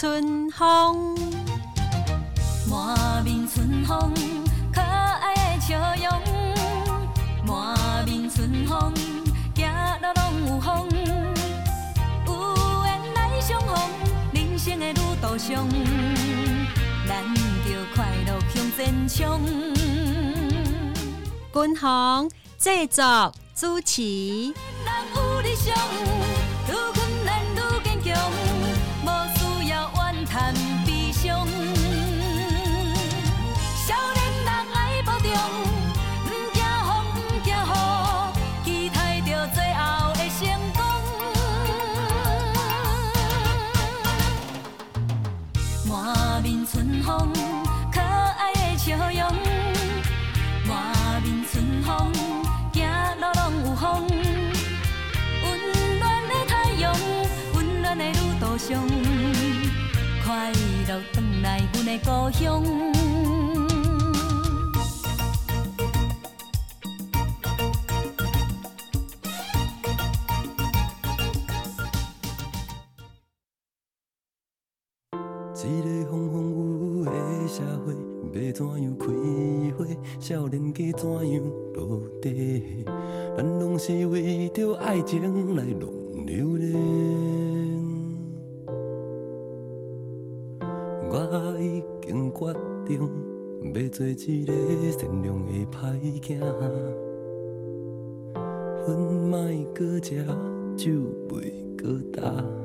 春风，满面春风，可爱的笑容。满面春风，行路拢有风，有缘来相逢，人生的旅途上，咱就快乐向前冲。君鸿制作主持。故乡。一个风风雨雨的社会，要怎样开花？少年家怎样落地？咱拢是为着爱情来弄流连。我已经决定要做一个善良的歹仔，烟莫阁食，酒袂阁干。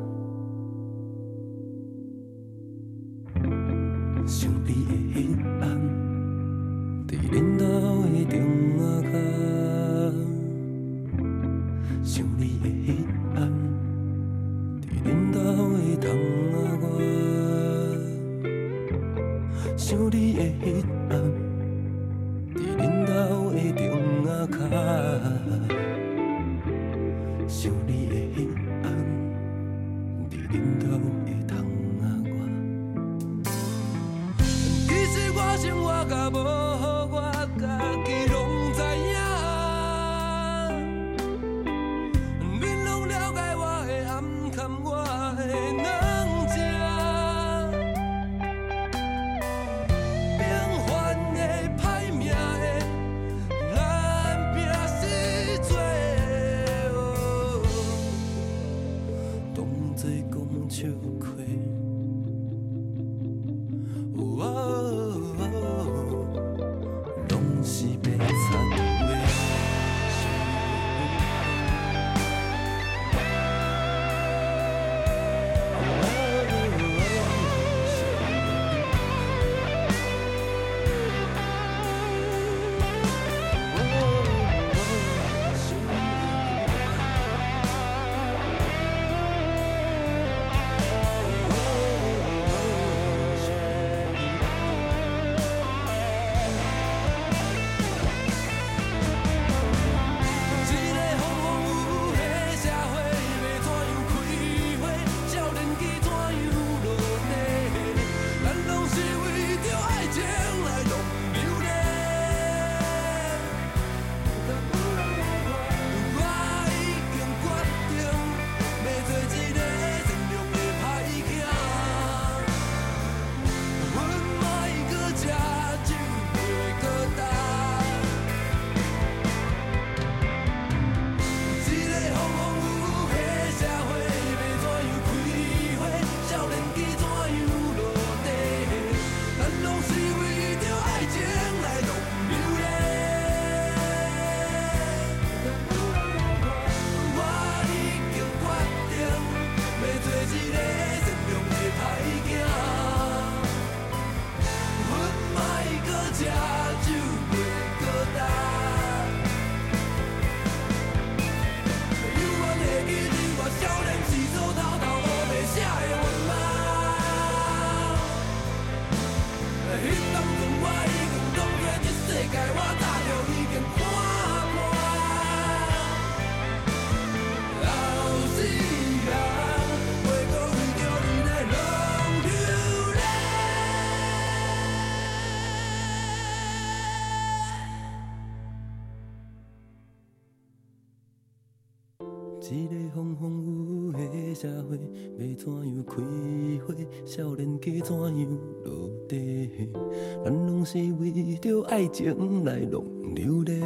情来弄流连。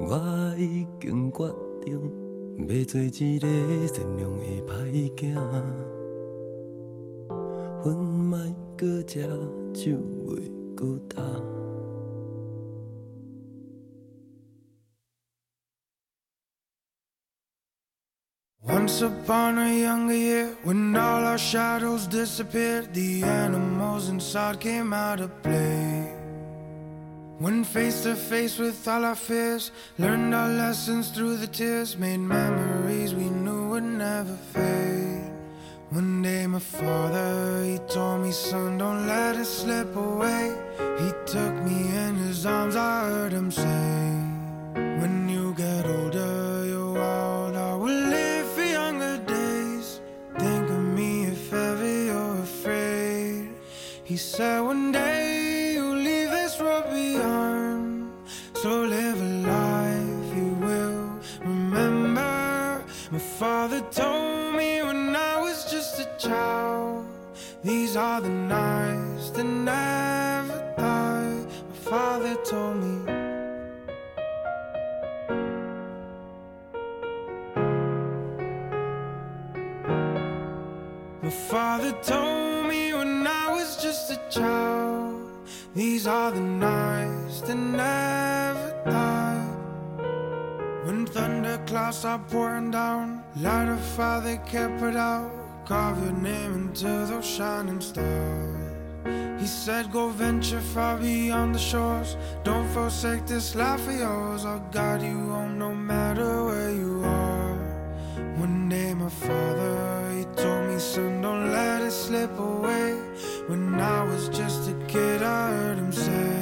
我已经决定要做一个善良的歹囝，分莫阁食，酒袂阁干。Once upon a younger year, when all our shadows disappeared, the animals inside came out to play. When face to face with all our fears, learned our lessons through the tears, made memories we knew would never fade. One day my father, he told me, son, don't let it slip away. He took me in his arms, I heard him say, when you get older, He said one day you'll leave this world behind. So live a life you will remember. My father told me when I was just a child. These are the nights that never die. My father told me. My father told child. These are the nights that never die. When thunderclouds are pouring down, light a fire they can't put out. Carve your name into those shining stars. He said, Go venture far beyond the shores. Don't forsake this life of yours. I'll guide you home no matter where you are. One day, my father, he told me, Son, don't let it slip away. When I was just a kid, I heard him say,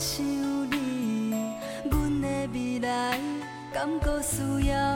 想你，阮的未来敢搁需要？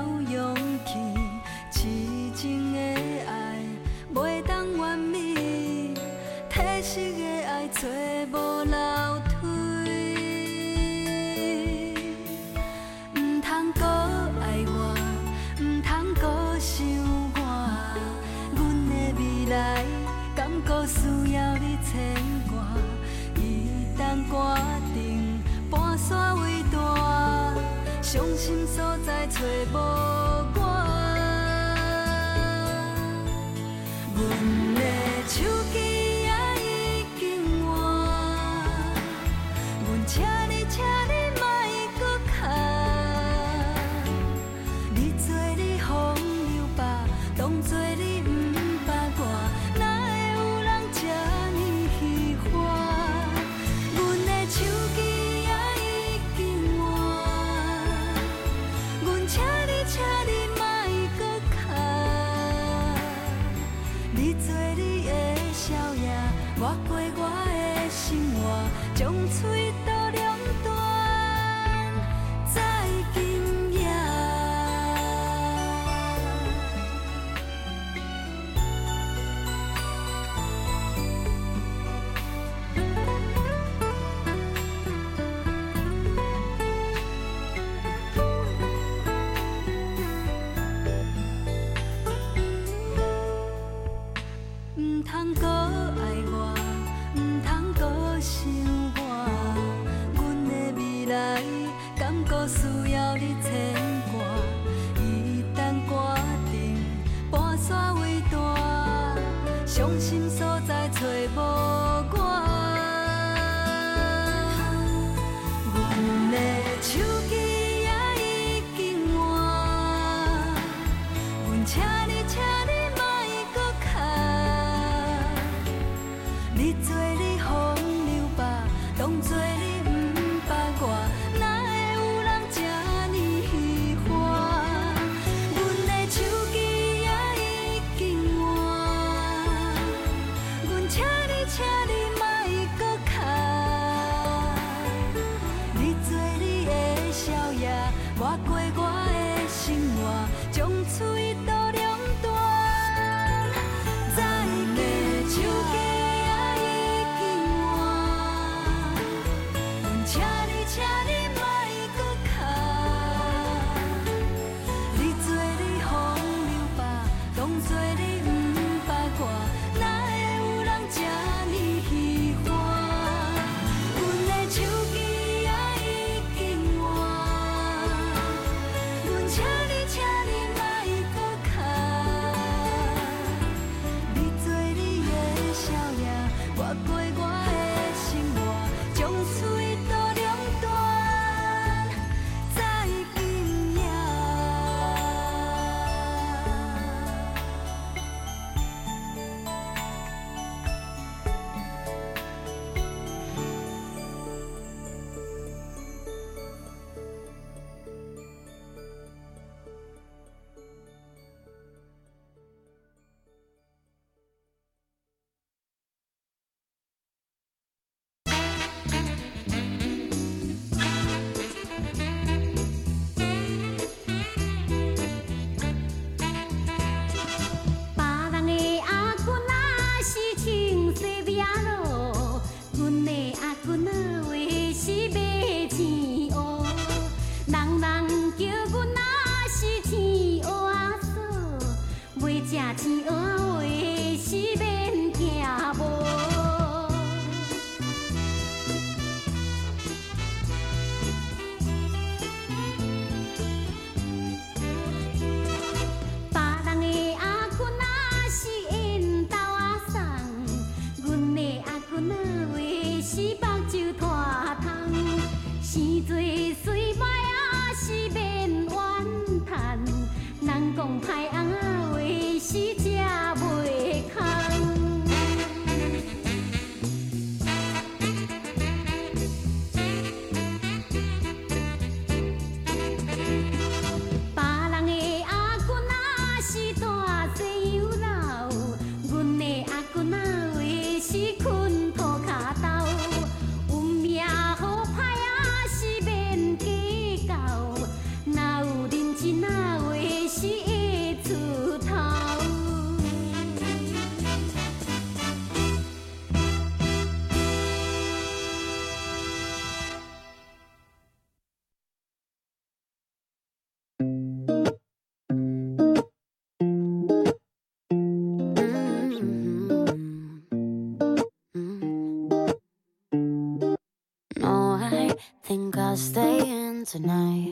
tonight.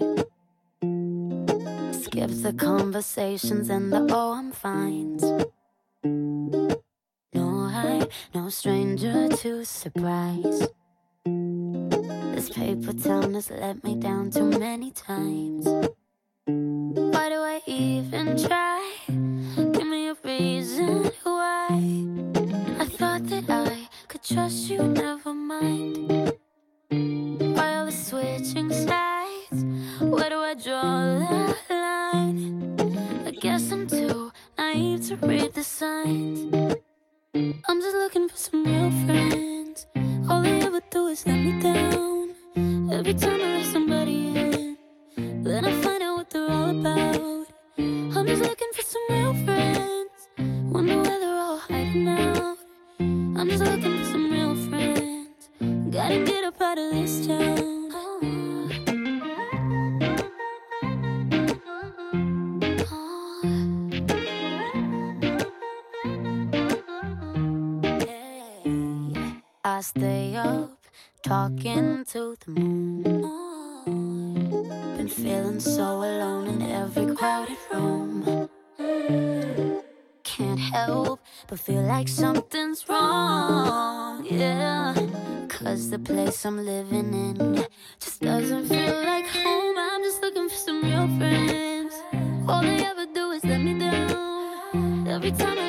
Skips the conversations and the oh, I'm fine. No, I, no stranger to surprise. This paper town has let me down too many times. All they ever do is let me down. Every time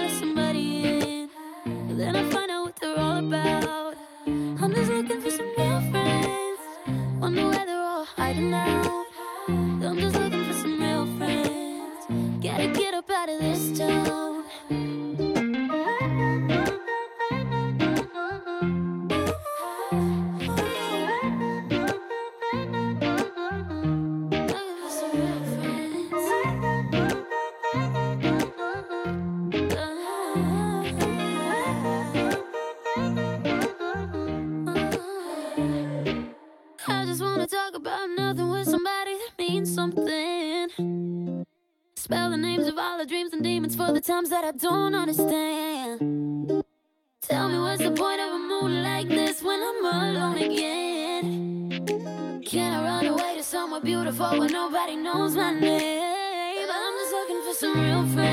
times that I don't understand. Tell me what's the point of a moon like this when I'm alone again? Can I run away to somewhere beautiful where nobody knows my name? I'm just looking for some real friends.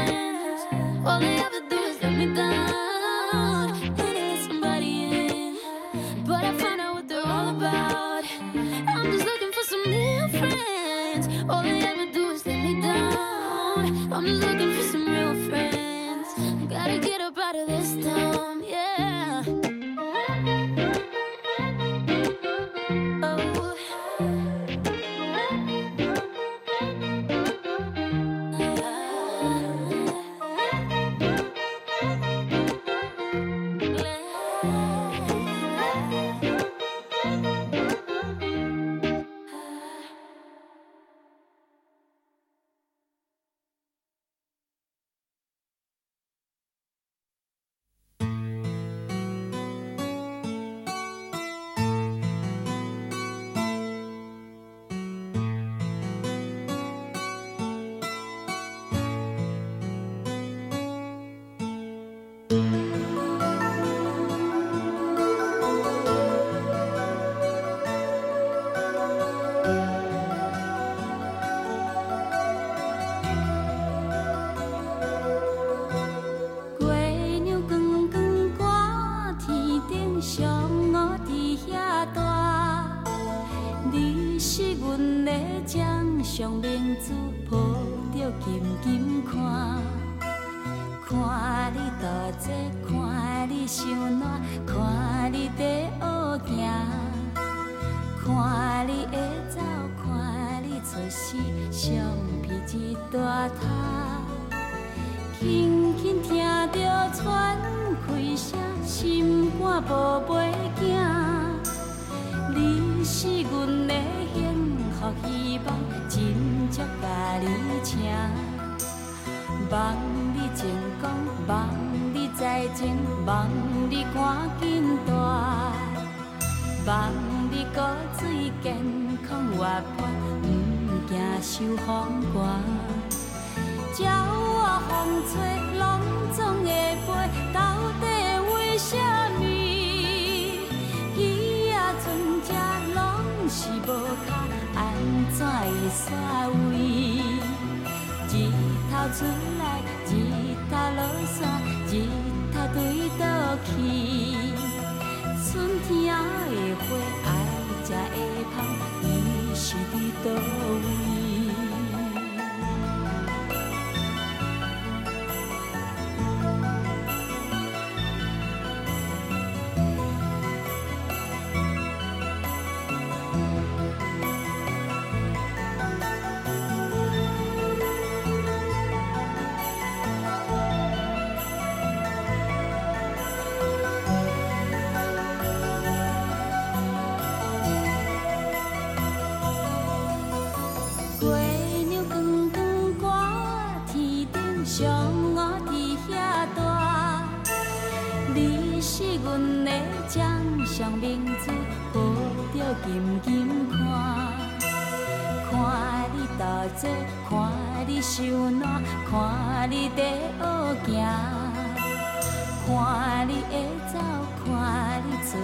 头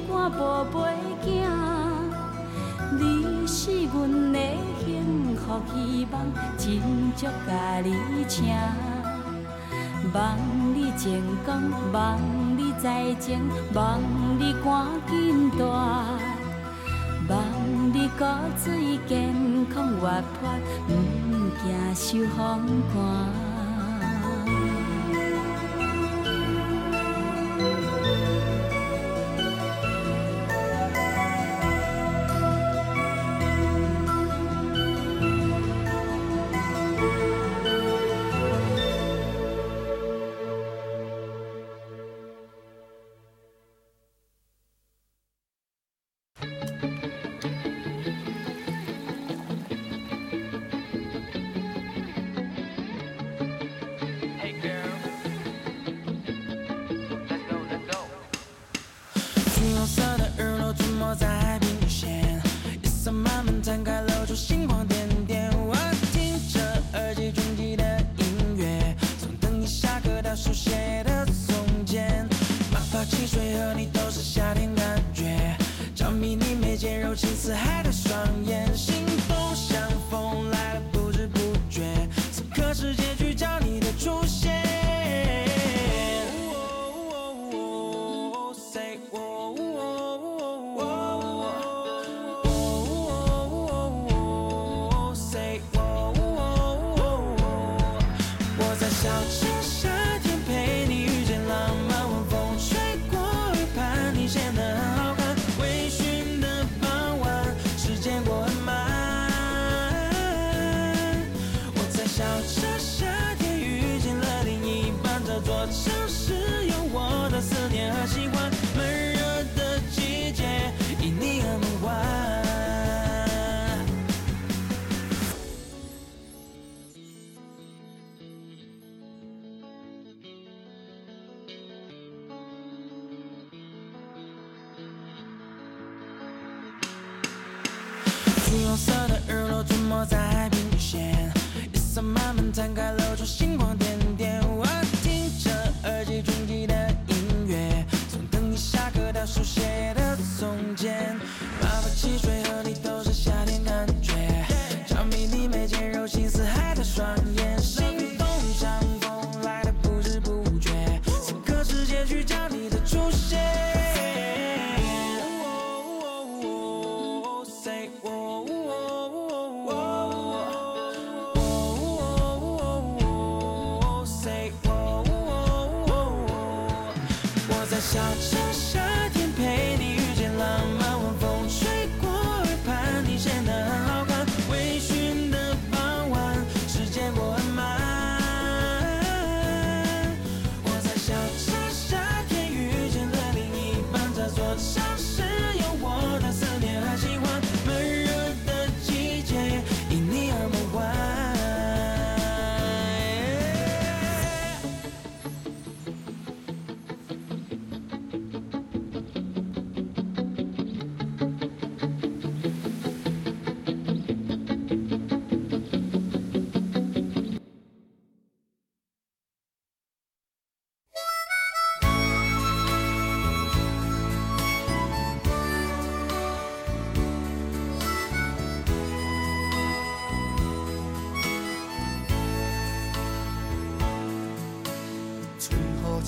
肝宝贝囝，你是阮的幸福希望，真足甲你请。望你成功，望你再前，望你赶紧大，望你骨髓健康活泼，毋惊受风寒。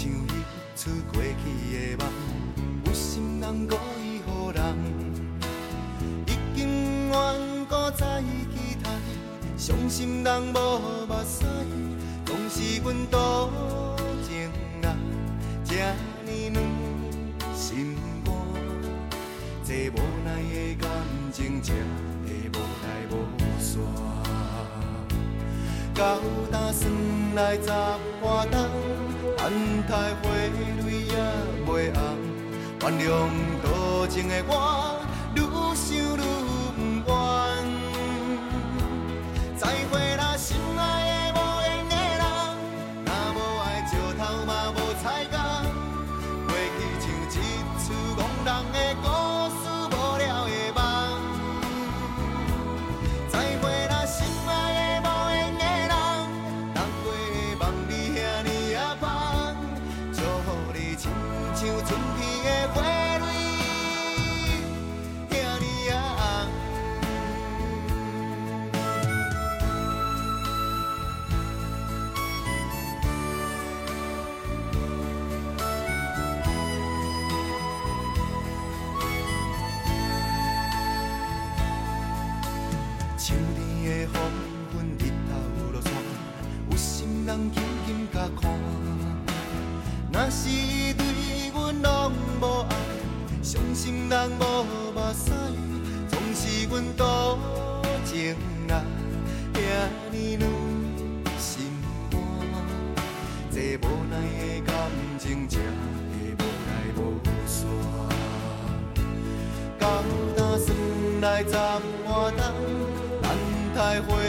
像一出过去的梦，有心人故意唬人，已经远古在期待，伤心人无目屎，讲是阮多情人，这呢软心肝，这无奈的感情，这会无来无散，到今生来怎？多情的我。阮多情啊，遐尔软心肝，这无奈的感情，这会无来无散。到呾算来站换东，等待花蕊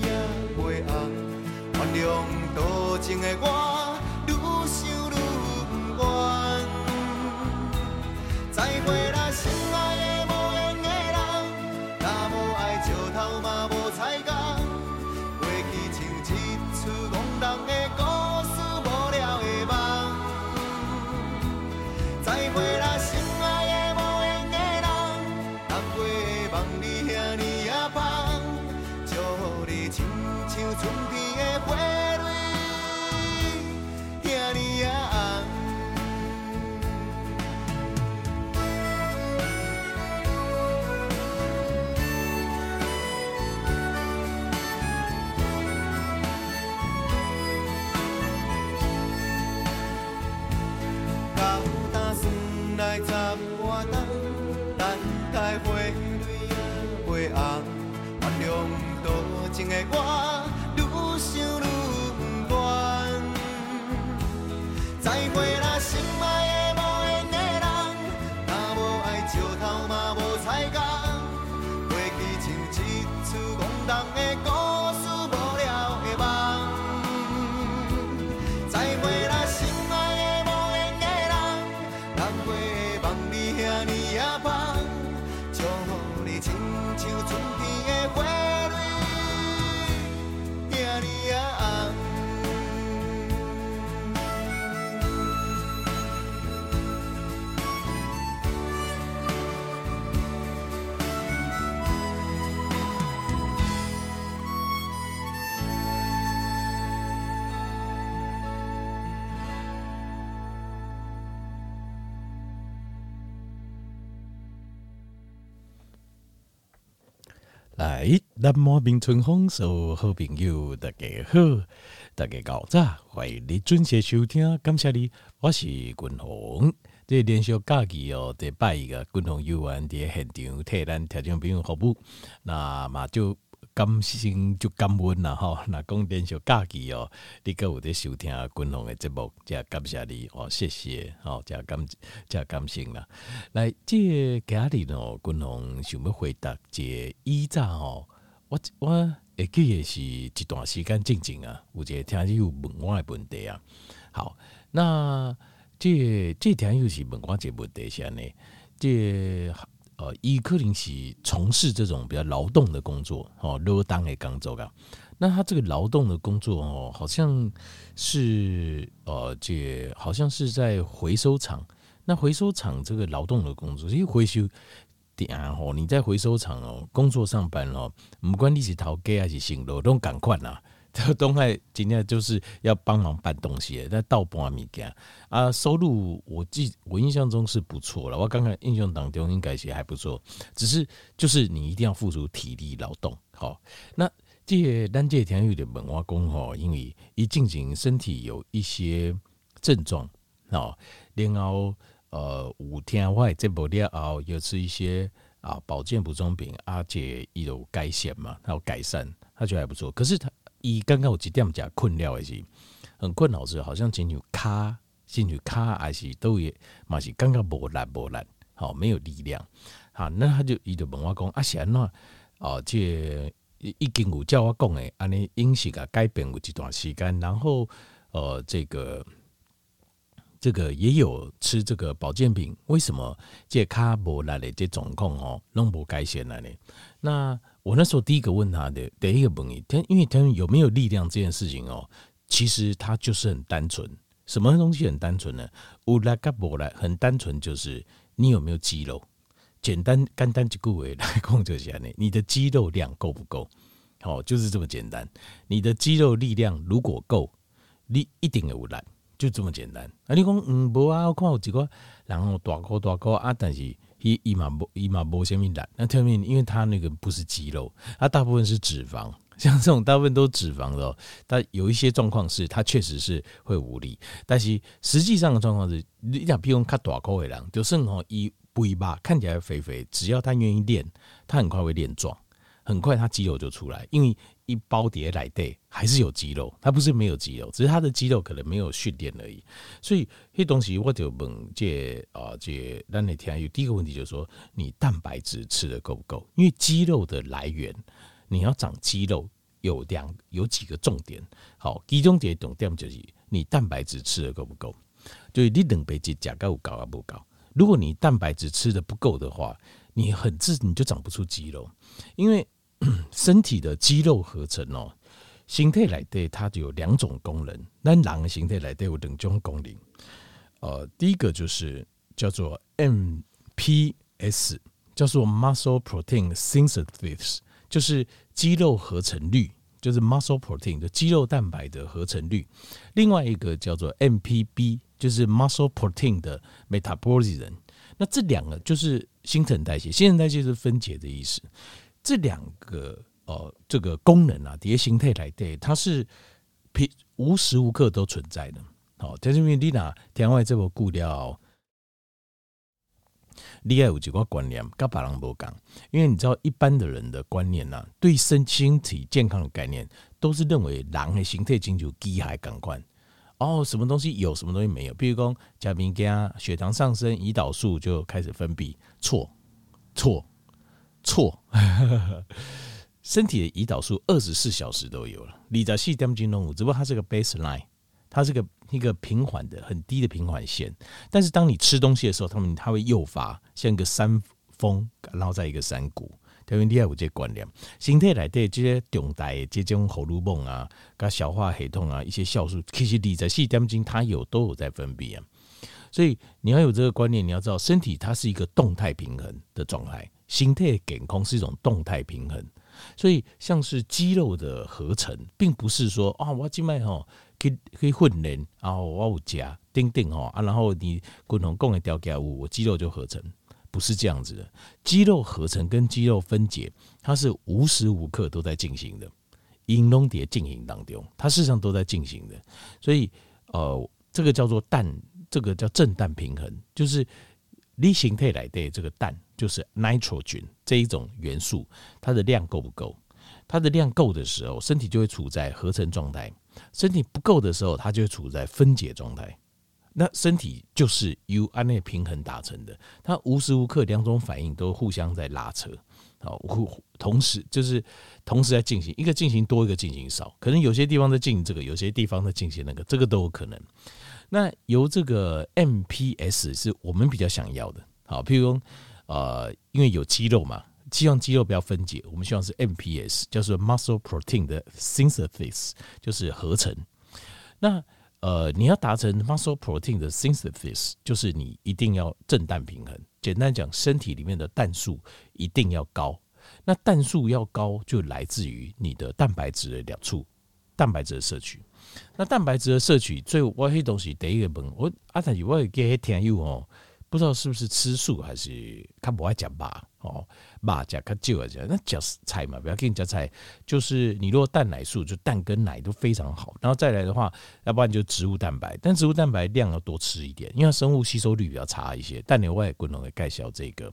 也袂红，原谅多情的我。南无冰春风，所有好朋友大家好，大家早早，欢迎你准时收听，感谢你，我是君鸿。这连续假期哦，第八一个君鸿游园在现场替咱听众朋友服务，那嘛就感心就感恩啦吼。那讲连续假期哦，你阁有在收听君鸿的节目，真感谢你哦，谢谢哦，真感真感谢啦。来，这家里哦，君鸿想要回答这以前哦，我我会记得是一段时间静静啊，有一个听友问我的问题啊。好，那这这听友是问我这问题下呢，这呃，伊可能是从事这种比较劳动的工作哦，劳动的工作啊。那他这个劳动的工作哦，好像是呃，这好像是在回收厂。那回收厂这个劳动的工作，因为回收点哦，你在回收厂哦工作上班哦，不管你是头家还是行劳动赶快啦。这东海今天就是要帮忙搬东西，在倒搬物件啊，收入我记我印象中是不错了。我刚刚印象当中应该是还不错，只是就是你一定要付出体力劳动。好，那这些单这天有点问我讲吼，因为一进行身体有一些症状哦，然后。呃，五天外这不了后，又吃一些啊保健补充品，而且有改善嘛，他有改善，他觉得还不错。可是他一刚刚有几点讲困扰的是，很困扰是好像进去卡进去卡还是都也嘛是刚刚无力无力，好没有力量。好，那他就伊就问我讲啊，是安怎哦，这已经有叫我讲诶，安尼饮食啊改变有一段时间，然后呃这个。这个也有吃这个保健品，为什么这卡无来的这状况哦，弄不改善了呢？那我那时候第一个问他的第一个问题，他因为他有没有力量这件事情哦，其实他就是很单纯，什么东西很单纯呢？无来卡无来，很单纯就是你有没有肌肉，简单简单一个位来讲就是这样，你的肌肉量够不够？哦，就是这么简单，你的肌肉力量如果够，你一定有来。就这么简单啊！你讲嗯，无啊，我看有几个，然后大个大个啊，但是伊伊嘛无伊嘛无啥物力。那特别因为他那个不是肌肉，他大部分是脂肪，像这种大部分都是脂肪的。但有一些状况是，他确实是会无力。但是实际上的状况是，你讲比如讲大个的人，就算吼伊肥吧，看起来肥肥，只要他愿意练，他很快会练壮，很快他肌肉就出来，因为。一包碟来对，还是有肌肉，他不是没有肌肉，只是他的肌肉可能没有训练而已。所以这东西我就问这啊这，那你听有第一个问题就是说，你蛋白质吃的够不够？因为肌肉的来源，你要长肌肉有两有几个重点。好，其中一个重点就是你蛋白质吃的够不够？就是你蛋白质价够高啊不高？如果你蛋白质吃的不够的话，你很自你就长不出肌肉，因为。身体的肌肉合成哦，形态来对它就有两种功能。那人的形态来对有两种功能。呃，第一个就是叫做 MPS，叫做 Muscle Protein Synthesis，就是肌肉合成率，就是 Muscle Protein 的肌肉蛋白的合成率。另外一个叫做 MPB，就是 Muscle Protein 的 Metabolism。那这两个就是新陈代谢，新陈代谢是分解的意思。这两个呃，这个功能啊，叠形态来对，它是平无时无刻都存在的。好，但是因为你拿天外这部固料，你要有几个观念，跟别人不讲。因为你知道，一般的人的观念呢、啊，对身身体健康的概念，都是认为人的形态经就低还感官。哦，什么东西有什么东西没有？比如说，甲明加血糖上升，胰岛素就开始分泌，错错。错，身体的胰岛素二十四小时都有了。你在细点金龙五，只不过它是个 baseline，它是个一个平缓的、很低的平缓线。但是当你吃东西的时候，它们它会诱发像一个山峰，然后在一个山谷。特别厉害，有这观念。身体来对这些重大的这种荷尔蒙啊、跟消化系统啊一些酵素，其实你在细点金它有都有在分泌啊。所以你要有这个观念，你要知道身体它是一个动态平衡的状态。心态健康是一种动态平衡，所以像是肌肉的合成，并不是说啊，我今麦吼可以可以训练，然后我有加钉钉吼啊，然后你共同共的调给我，我肌肉就合成，不是这样子的，肌肉合成跟肌肉分解，它是无时无刻都在进行的，引龙蝶进行当中，它事实上都在进行的。所以，呃，这个叫做氮，这个叫正氮平衡，就是离形态来的这个氮，就是 nitrogen 这一种元素，它的量够不够？它的量够的时候，身体就会处在合成状态；身体不够的时候，它就会处在分解状态。那身体就是由安内平衡达成的，它无时无刻两种反应都互相在拉扯，好，同时就是同时在进行，一个进行多，一个进行少，可能有些地方在进行这个，有些地方在进行那个，这个都有可能。那由这个 MPS 是我们比较想要的，好，譬如，呃，因为有肌肉嘛，希望肌肉不要分解，我们希望是 MPS，叫做 Muscle Protein 的 Synthesis，就是合成。那呃，你要达成 muscle protein 的 synthesis，就是你一定要正氮平衡。简单讲，身体里面的氮素一定要高。那氮素要高，就来自于你的蛋白质的两处，蛋白质的摄取。那蛋白质的摄取，最我黑东西第一个问我阿泰，我给听友哦。不知道是不是吃素还是他不爱讲吧？哦，吧讲他就爱讲，那讲菜嘛，不要跟你讲菜。就是你如果蛋奶素，就蛋跟奶都非常好。然后再来的话，要不然就植物蛋白，但植物蛋白量要多吃一点，因为生物吸收率比较差一些。但你外国人会介绍这个，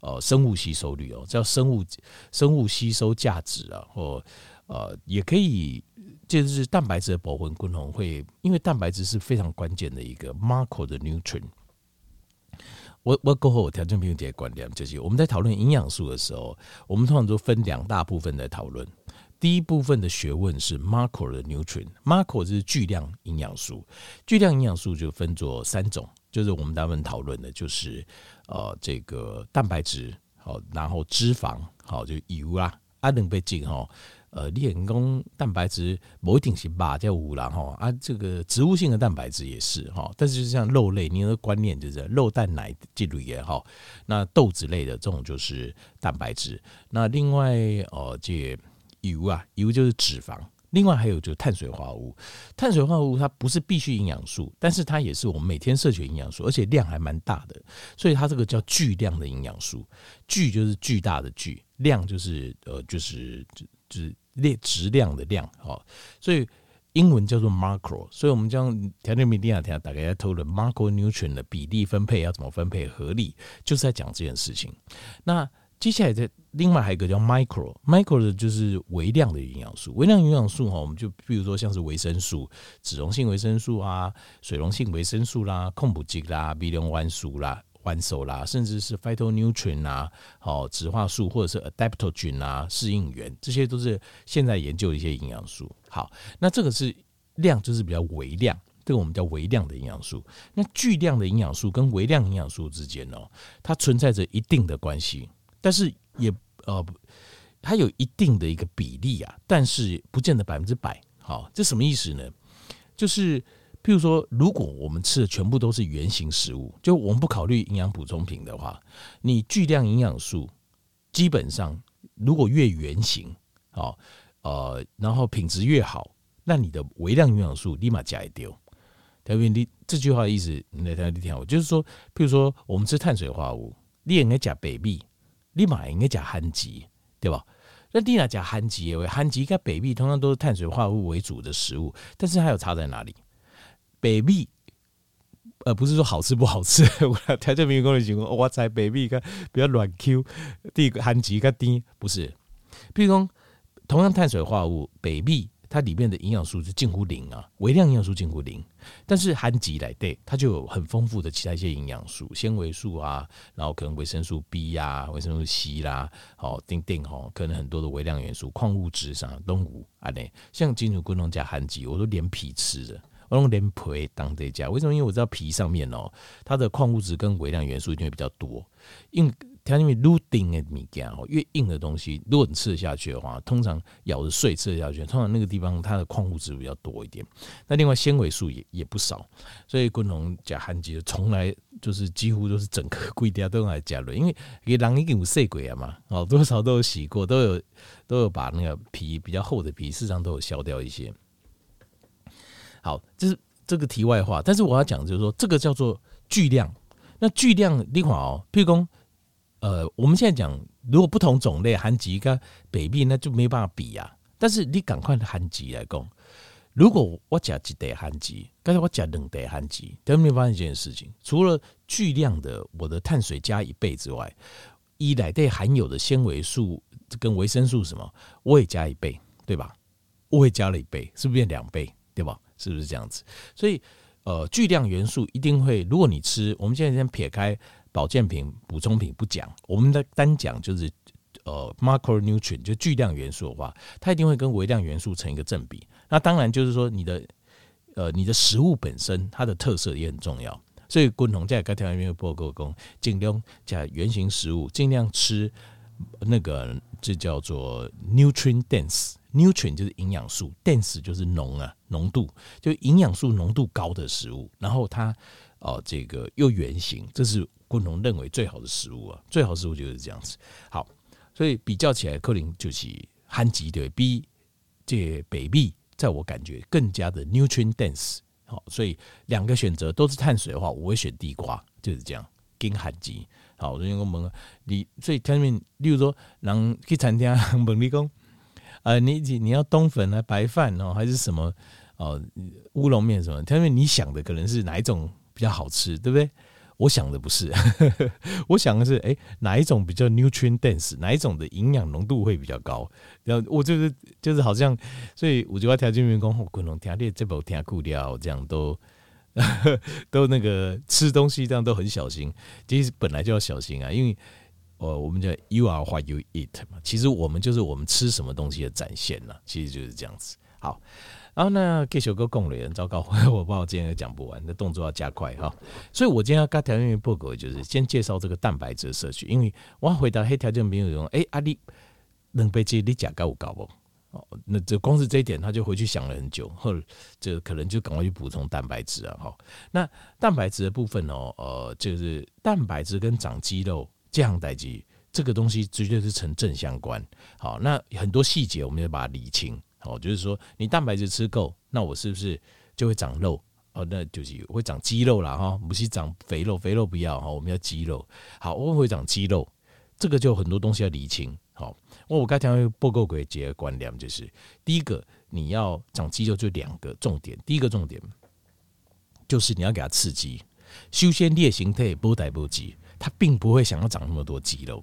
呃，生物吸收率哦，叫生物生物吸收价值啊，或呃也可以，就是蛋白质的保温功能会，因为蛋白质是非常关键的一个 macro 的 nutrient。我我过后我调整朋友这些观点，就是我们在讨论营养素的时候，我们通常都分两大部分来讨论。第一部分的学问是 macro 的 nutrient，macro 是巨量营养素，巨量营养素就分作三种，就是我们大部分讨论的，就是呃这个蛋白质，好，然后脂肪，好，就油啊，阿能被进哈。呃，练功蛋白质某一定是吧，叫五郎哈啊，这个植物性的蛋白质也是哈，但是就像肉类，你的观念就是肉蛋奶这类也好，那豆子类的这种就是蛋白质。那另外哦，这油啊，油就是脂肪。另外还有就是碳水化合物，碳水化合物它不是必需营养素，但是它也是我们每天摄取营养素，而且量还蛮大的，所以它这个叫巨量的营养素。巨就是巨大的巨，量就是呃就是就是。列质量的量，哦，所以英文叫做 macro，所以我们将条件米利亚条大概要讨论 macro nutrient 的比例分配要怎么分配合理，就是在讲这件事情。那接下来的另外还有一个叫 micro，micro 的就是微量的营养素，微量营养素哈，我们就比如说像是维生素、脂溶性维生素啊、水溶性维生素啦、控补剂啦、微量元素啦。完手啦，甚至是 phytonutrient 啊，好，植化素或者是 adaptogen 啊，适应源，这些都是现在研究的一些营养素。好，那这个是量，就是比较微量，这个我们叫微量的营养素。那巨量的营养素跟微量营养素之间哦，它存在着一定的关系，但是也呃，它有一定的一个比例啊，但是不见得百分之百。好，这什么意思呢？就是。譬如说，如果我们吃的全部都是原型食物，就我们不考虑营养补充品的话，你巨量营养素基本上如果越原型，哦，呃，然后品质越好，那你的微量营养素立马加一丢。特别你这句话的意思，你来听听我，就是说，譬如说我们吃碳水化合物，你应该加北壁，立马应该加含吉，对吧？那你那加含吉，为含吉跟北壁通常都是碳水化合物为主的食物，但是它有差在哪里？北壁，呃，不是说好吃不好吃，我条件没有跟你讲过。我在北壁看比较软 Q，第一个含级较低，不是。譬如说，同样碳水化合物，北壁它里面的营养素是近乎零啊，微量营养素近乎零。但是含级来对，它就有很丰富的其他一些营养素，纤维素啊，然后可能维生素 B 呀、啊、维生素 C 啦，好，丁丁哈，可能很多的微量元素、矿物质上都有啊。嘞，像金属昆龙加含级，我都连皮吃的。我用连皮当这家，为什么？因为我知道皮上面哦，它的矿物质跟微量元素一定会比较多。因为它因为越硬的物件哦，越硬的东西，如果你吃得下去的话，通常咬着碎吃得下去，通常那个地方它的矿物质比较多一点。那另外纤维素也也不少，所以昆龙加含基从来就是几乎都是整个龟雕都用来加的，因为给人已经有洗过啊嘛，哦，多少都有洗过，都有都有把那个皮比较厚的皮，事实上都有削掉一些。好，这是这个题外话，但是我要讲就是说，这个叫做巨量。那巨量，你看哦，譬如说呃，我们现在讲，如果不同种类含极跟北壁，那就没办法比呀、啊。但是你赶快的寒极来讲，如果我讲一袋含极，刚才我讲两袋含极，都没有发现一件事情，除了巨量的我的碳水加一倍之外，一来对含有的纤维素跟维生素什么，我也加一倍，对吧？我也加了一倍，是不是变两倍？对吧？是不是这样子？所以，呃，巨量元素一定会，如果你吃，我们现在先撇开保健品、补充品不讲，我们的单讲就是，呃，macronutrient 就巨量元素的话，它一定会跟微量元素成一个正比。那当然就是说，你的，呃，你的食物本身它的特色也很重要。所以，共同在该条里面报告讲，尽量加原型食物，尽量吃那个，这叫做 nutrient dense。Nutrient 就是营养素，dense 就是浓啊，浓度就营养素浓度高的食物，然后它哦、呃，这个又圆形，这是共同认为最好的食物啊，最好的食物就是这样子。好，所以比较起来，可能就是寒极对比这北壁，在我感觉更加的 nutrient dense。好，所以两个选择都是碳水的话，我会选地瓜，就是这样，跟寒极。好，所以我们你所以下面，例如说，人去餐厅 问你讲。呃，你你你要冬粉啊，白饭哦，还是什么哦，乌龙面什么？因为你想的可能是哪一种比较好吃，对不对？我想的不是，我想的是，哎，哪一种比较 nutrient dense，哪一种的营养浓度会比较高？然后我就是就是好像，所以我就要条件员工，我可能听这部听酷掉，这样都 都那个吃东西这样都很小心，其实本来就要小心啊，因为。呃，我们叫 “you are what you eat” 嘛，其实我们就是我们吃什么东西的展现了，其实就是这样子。好，然后呢，给小哥供了人，糟糕，我怕我今天讲不完，那动作要加快哈。所以我今天要跟条件报告，就是先介绍这个蛋白质摄取，因为我要回答黑条件没有用。哎，阿力能被这你讲高不高不？哦，那这光是这一点，他就回去想了很久，后这可能就赶快去补充蛋白质啊。哈，那蛋白质的部分哦，呃，就是蛋白质跟长肌肉。这样代志，这个东西绝对是成正相关。好，那很多细节我们要把它理清。好，就是说你蛋白质吃够，那我是不是就会长肉？哦，那就是会长肌肉了哈，不是长肥肉，肥肉不要哈，我们要肌肉。好，我会长肌肉，这个就很多东西要理清。好，我刚才报告给几个观念，就是第一个，你要长肌肉就两个重点，第一个重点就是你要给它刺激，修仙烈形态不带不急。他并不会想要长那么多肌肉，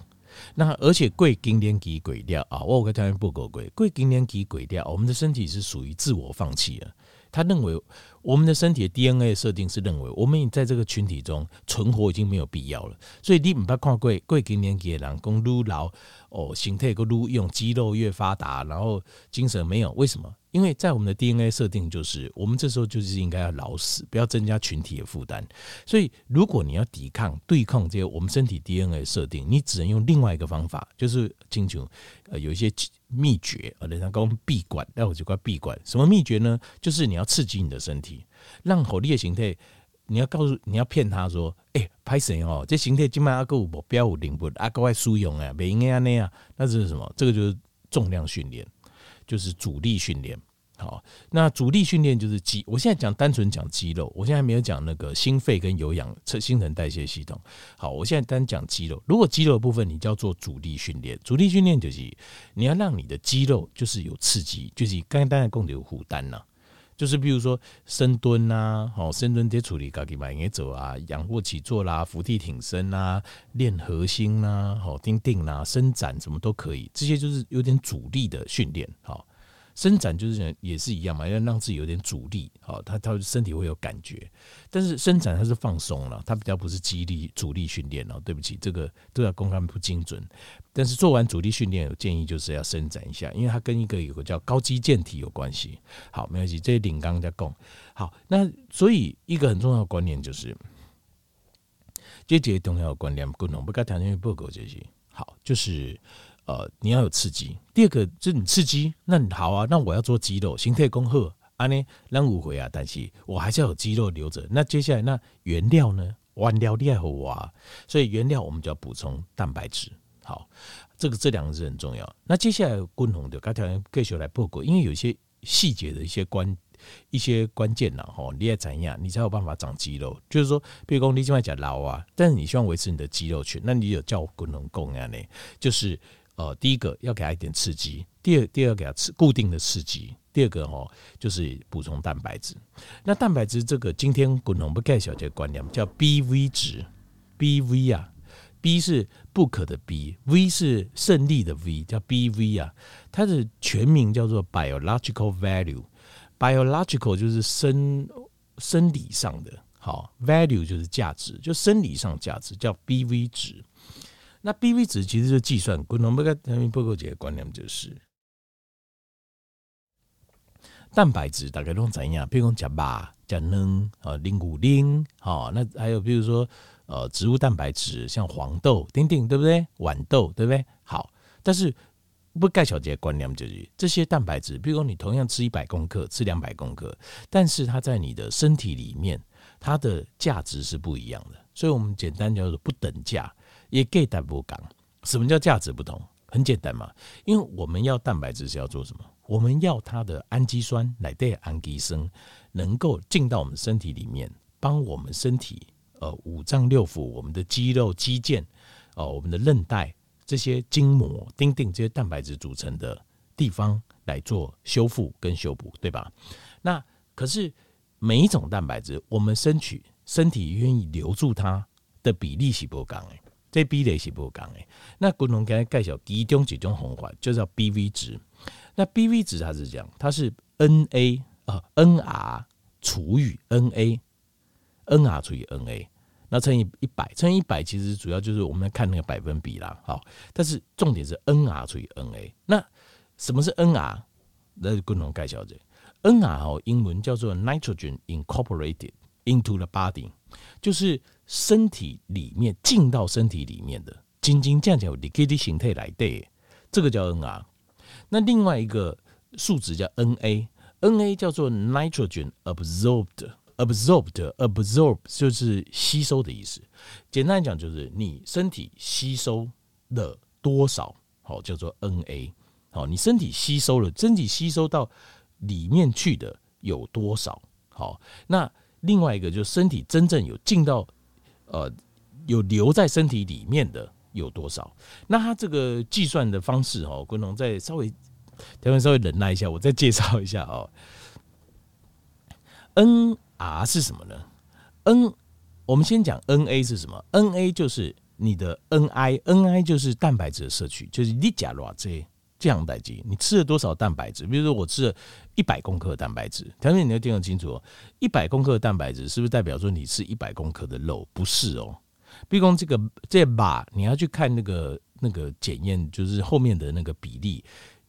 那而且贵今年给鬼掉啊！我跟他们不够贵，贵今年给鬼掉，我们的身体是属于自我放弃的。他认为我们的身体的 DNA 设定是认为我们已在这个群体中存活已经没有必要了，所以你不要看贵贵经年期的人工撸老哦，形态个撸用肌肉越发达，然后精神没有，为什么？因为在我们的 DNA 设定就是，我们这时候就是应该要老死，不要增加群体的负担。所以，如果你要抵抗、对抗这些我们身体 DNA 设定，你只能用另外一个方法，就是清楚呃有一些秘诀啊，人家讲闭关，那我就怪闭关。什么秘诀呢？就是你要刺激你的身体，让火力的形态，你要告诉你要骗他说，哎、欸，拍神哦，这形态今晚阿个有目标有领悟，阿个爱输用啊，没应该那样，那这是什么？这个就是重量训练。就是阻力训练，好，那阻力训练就是肌。我现在讲单纯讲肌肉，我现在还没有讲那个心肺跟有氧、新陈代谢系统。好，我现在单讲肌肉。如果肌肉的部分你叫做阻力训练，阻力训练就是你要让你的肌肉就是有刺激，就是刚刚大家讲的有负担呐，就是比如说深蹲呐，好，深蹲得处理自己慢点走啊，仰卧起坐啦，伏地挺身啦，练核心啦，好，钉钉啦，伸展什么都可以，这些就是有点阻力的训练，好。伸展就是也是一样嘛，要让自己有点阻力，好，他他身体会有感觉。但是伸展它是放松了，它比较不是肌力阻力训练哦。对不起，这个都要公开不精准。但是做完阻力训练，有建议就是要伸展一下，因为它跟一个有个叫高肌健体有关系。好，没关系，这些领刚在讲。好，那所以一个很重要的观念就是，这些重要的观念，不能不该谈因为报告这些。好，就是。呃，你要有刺激。第二个就是你刺激，那你好啊，那我要做肌肉，形态恭贺啊呢，让五回啊，但是我还是要有肌肉留着。那接下来那原料呢？原料厉害我啊，所以原料我们就要补充蛋白质。好，这个这两个是很重要。那接下来共同的，刚才继续来报告，因为有些细节的一些关一些关键呐，吼，你也怎样，你才有办法长肌肉。就是说，比如说你另外讲老啊，但是你希望维持你的肌肉群，那你有叫功能供样呢？就是呃，第一个要给他一点刺激，第二第二给他吃固定的刺激，第二个哦，就是补充蛋白质。那蛋白质这个今天滚龙不盖小姐观念叫 BV 值，BV 啊。B 是不可的 B，V 是胜利的 V，叫 BV 啊。它的全名叫做 biological value，biological 就是生生理上的，好，value 就是价值，就生理上价值叫 BV 值。那 BV 值其实是计算，滚龙不盖他们不够解的观念就是蛋白质大概都怎样？比如讲甲巴、甲能啊、零五零，好，那还有比如说。呃，植物蛋白质像黄豆、丁丁，对不对？豌豆，对不对？好，但是不盖小节观念就是这些蛋白质，比如你同样吃一百公克，吃两百公克，但是它在你的身体里面，它的价值是不一样的。所以我们简单叫做不等价，也给蛋不讲。什么叫价值不同？很简单嘛，因为我们要蛋白质是要做什么？我们要它的氨基酸来对氨基酸能够进到我们身体里面，帮我们身体。呃，五脏六腑，我们的肌肉、肌腱，哦、呃，我们的韧带，这些筋膜、钉钉这些蛋白质组成的地方来做修复跟修补，对吧？那可是每一种蛋白质，我们身体身体愿意留住它的比例是不同的，这比例是不同的。那共同给介绍其中几种方法，就叫 BV 值。那 BV 值它是这样，它是 NA 啊、NR 除以 NA。N R 除以 N A，那乘以一百，乘以一百其实主要就是我们要看那个百分比啦，好，但是重点是 N R 除以 N A。那什么是 N R？那是共同介绍者。N R 哦，英文叫做 Nitrogen incorporated into the body，就是身体里面进到身体里面的，仅仅这样讲，你可以的形态来对，这个叫 N R。那另外一个数值叫 N A，N A 叫做 Nitrogen absorbed。absorbed，absorb 就是吸收的意思。简单讲，就是你身体吸收了多少，好叫做 NA。好，你身体吸收了，身体吸收到里面去的有多少？好，那另外一个就是身体真正有进到呃有留在身体里面的有多少？那它这个计算的方式，哦，观众再稍微台湾稍微忍耐一下，我再介绍一下哦。N R 是什么呢？N，我们先讲 N A 是什么？N A 就是你的 N I，N I 就是蛋白质的摄取，就是你假如这这样代基，你吃了多少蛋白质？比如说我吃了一百公克蛋白质，条件你要听得清楚哦。一百公克蛋白质是不是代表说你吃一百公克的肉？不是哦。比如说这个这把你要去看那个那个检验，就是后面的那个比例。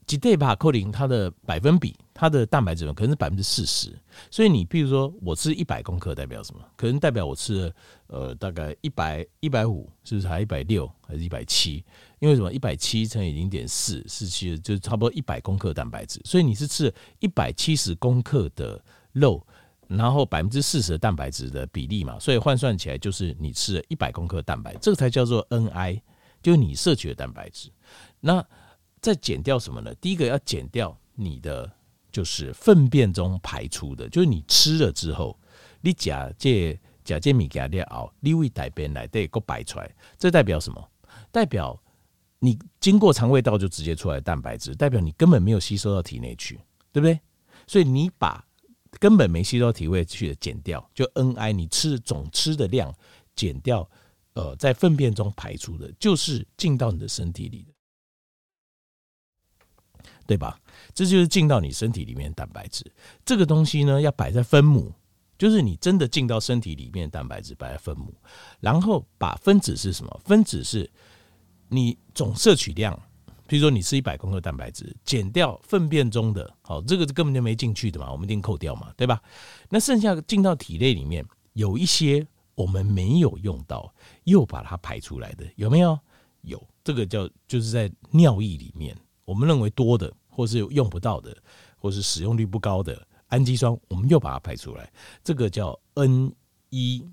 几对把扣零，它的百分比，它的蛋白质可能是百分之四十。所以你比如说，我吃一百公克代表什么？可能代表我吃了呃大概一百一百五，是不是还一百六还是一百七？因为什么？一百七乘以零点四，四七就差不多一百公克蛋白质。所以你是吃了一百七十公克的肉，然后百分之四十的蛋白质的比例嘛，所以换算起来就是你吃了一百公克蛋白，这个才叫做 NI，就是你摄取的蛋白质。那再减掉什么呢？第一个要减掉你的就是粪便中排出的，就是你吃了之后，你假借假借米给它熬，你胃带便来对，给排出来，这代表什么？代表你经过肠胃道就直接出来的蛋白质，代表你根本没有吸收到体内去，对不对？所以你把根本没吸收到体内去的减掉，就 NI 你吃总吃的量减掉，呃，在粪便中排出的，就是进到你的身体里。对吧？这就是进到你身体里面的蛋白质。这个东西呢，要摆在分母，就是你真的进到身体里面的蛋白质摆在分母，然后把分子是什么？分子是你总摄取量。比如说你吃一百公克蛋白质，减掉粪便中的，好，这个根本就没进去的嘛，我们一定扣掉嘛，对吧？那剩下进到体内里面有一些我们没有用到，又把它排出来的，有没有？有，这个叫就是在尿液里面，我们认为多的。或是用不到的，或是使用率不高的氨基酸，我们又把它排出来，这个叫 N 一，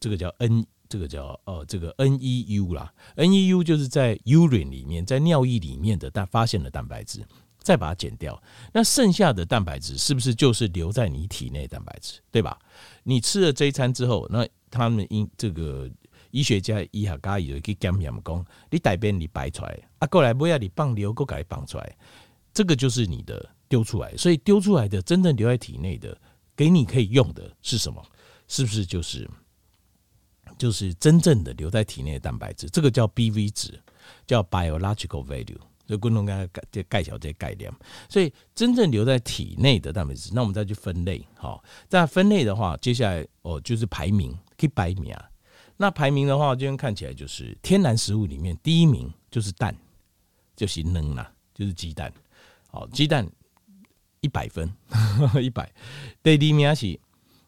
这个叫 N，这个叫呃，这个 NEU 啦，NEU 就是在 urine 里面，在尿液里面的但发现的蛋白质，再把它减掉，那剩下的蛋白质是不是就是留在你体内蛋白质，对吧？你吃了这一餐之后，那他们因这个医学家医学家有一个检验讲，你大便你排出来，啊，过来不要你放流，过来放出来，这个就是你的丢出来，所以丢出来的真正留在体内的，给你可以用的是什么？是不是就是就是真正的留在体内的蛋白质？这个叫 BV 值，叫 biological value。就共同跟这介绍这些概念。所以真正留在体内的蛋白质，那我们再去分类。好，在分类的话，接下来哦就是排名，可以排名啊。那排名的话，今天看起来就是天然食物里面第一名就是蛋，就是能啦，就是鸡蛋。好，鸡蛋一百分，一百。第二名是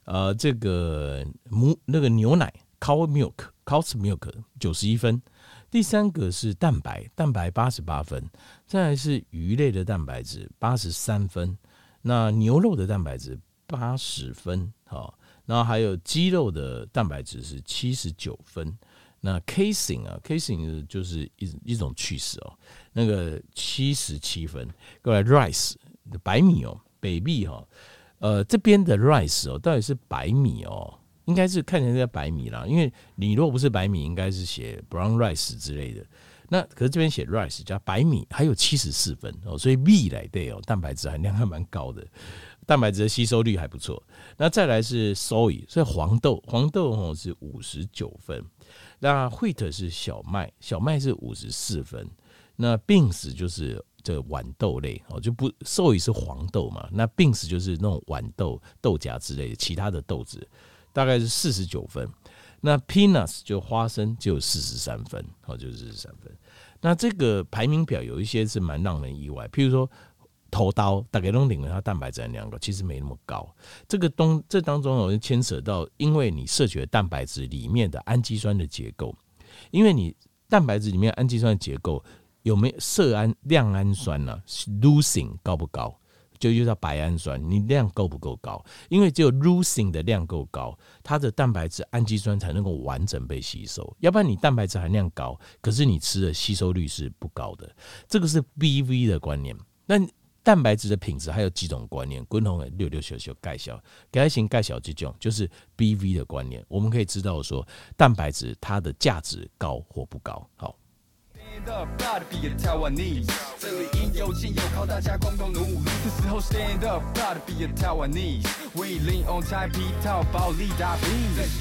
呃这个母那个牛奶 cow milk，cow's milk 九十一分。第三个是蛋白，蛋白八十八分，再来是鱼类的蛋白质八十三分，那牛肉的蛋白质八十分，好，然后还有鸡肉的蛋白质是七十九分，那 casing 啊，casing 就是一一种趋势哦，那个七十七分，过来 rice 白米哦，北米哈，呃这边的 rice 哦，到底是白米哦？应该是看起来是白米啦，因为你如果不是白米，应该是写 brown rice 之类的。那可是这边写 rice 加白米，还有七十四分哦，所以 B 来对哦，蛋白质含量还蛮高的，蛋白质的吸收率还不错。那再来是 soy，所以黄豆黄豆哦是五十九分。那 wheat 是小麦，小麦是五十四分。那 beans 就是这豌豆类哦，就不 soy 是黄豆嘛，那 beans 就是那种豌豆豆荚之类的其他的豆子。大概是四十九分，那 peanuts 就花生就四十三分，好，就四十三分。那这个排名表有一些是蛮让人意外，譬如说头刀，大概都领了它蛋白质含量高其实没那么高。这个东这当中有牵扯到，因为你摄取的蛋白质里面的氨基酸的结构，因为你蛋白质里面氨基酸的结构有没有色氨亮氨酸呢、啊、？leucine 高不高？就遇到白氨酸，你量够不够高？因为只有 leucine 的量够高，它的蛋白质氨基酸才能够完整被吸收。要不然你蛋白质含量高，可是你吃的吸收率是不高的。这个是 BV 的观念。那蛋白质的品质还有几种观念？共同六六小小介绍，改型介绍这种就是 BV 的观念。我们可以知道说，蛋白质它的价值高或不高。好。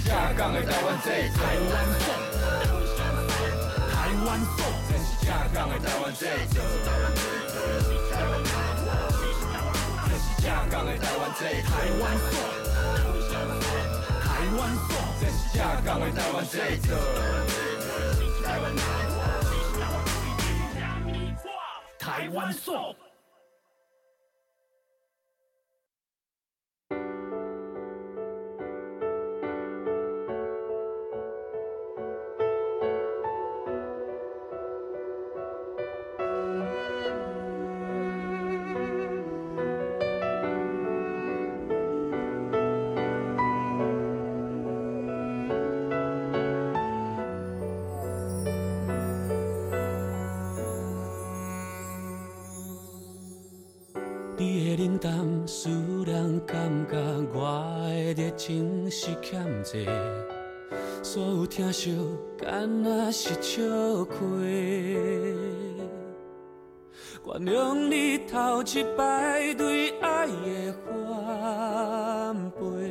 下岗的台湾仔，台湾送，台湾送。这是下岗的台湾，下岗的台湾仔，台湾，台湾。这是下岗的台湾仔，台湾。台有疼惜敢若是笑亏。原谅你头一摆对爱的反背。